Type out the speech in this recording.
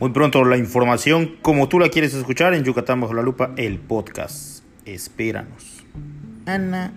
Muy pronto la información como tú la quieres escuchar en Yucatán bajo la lupa, el podcast. Espéranos. Ana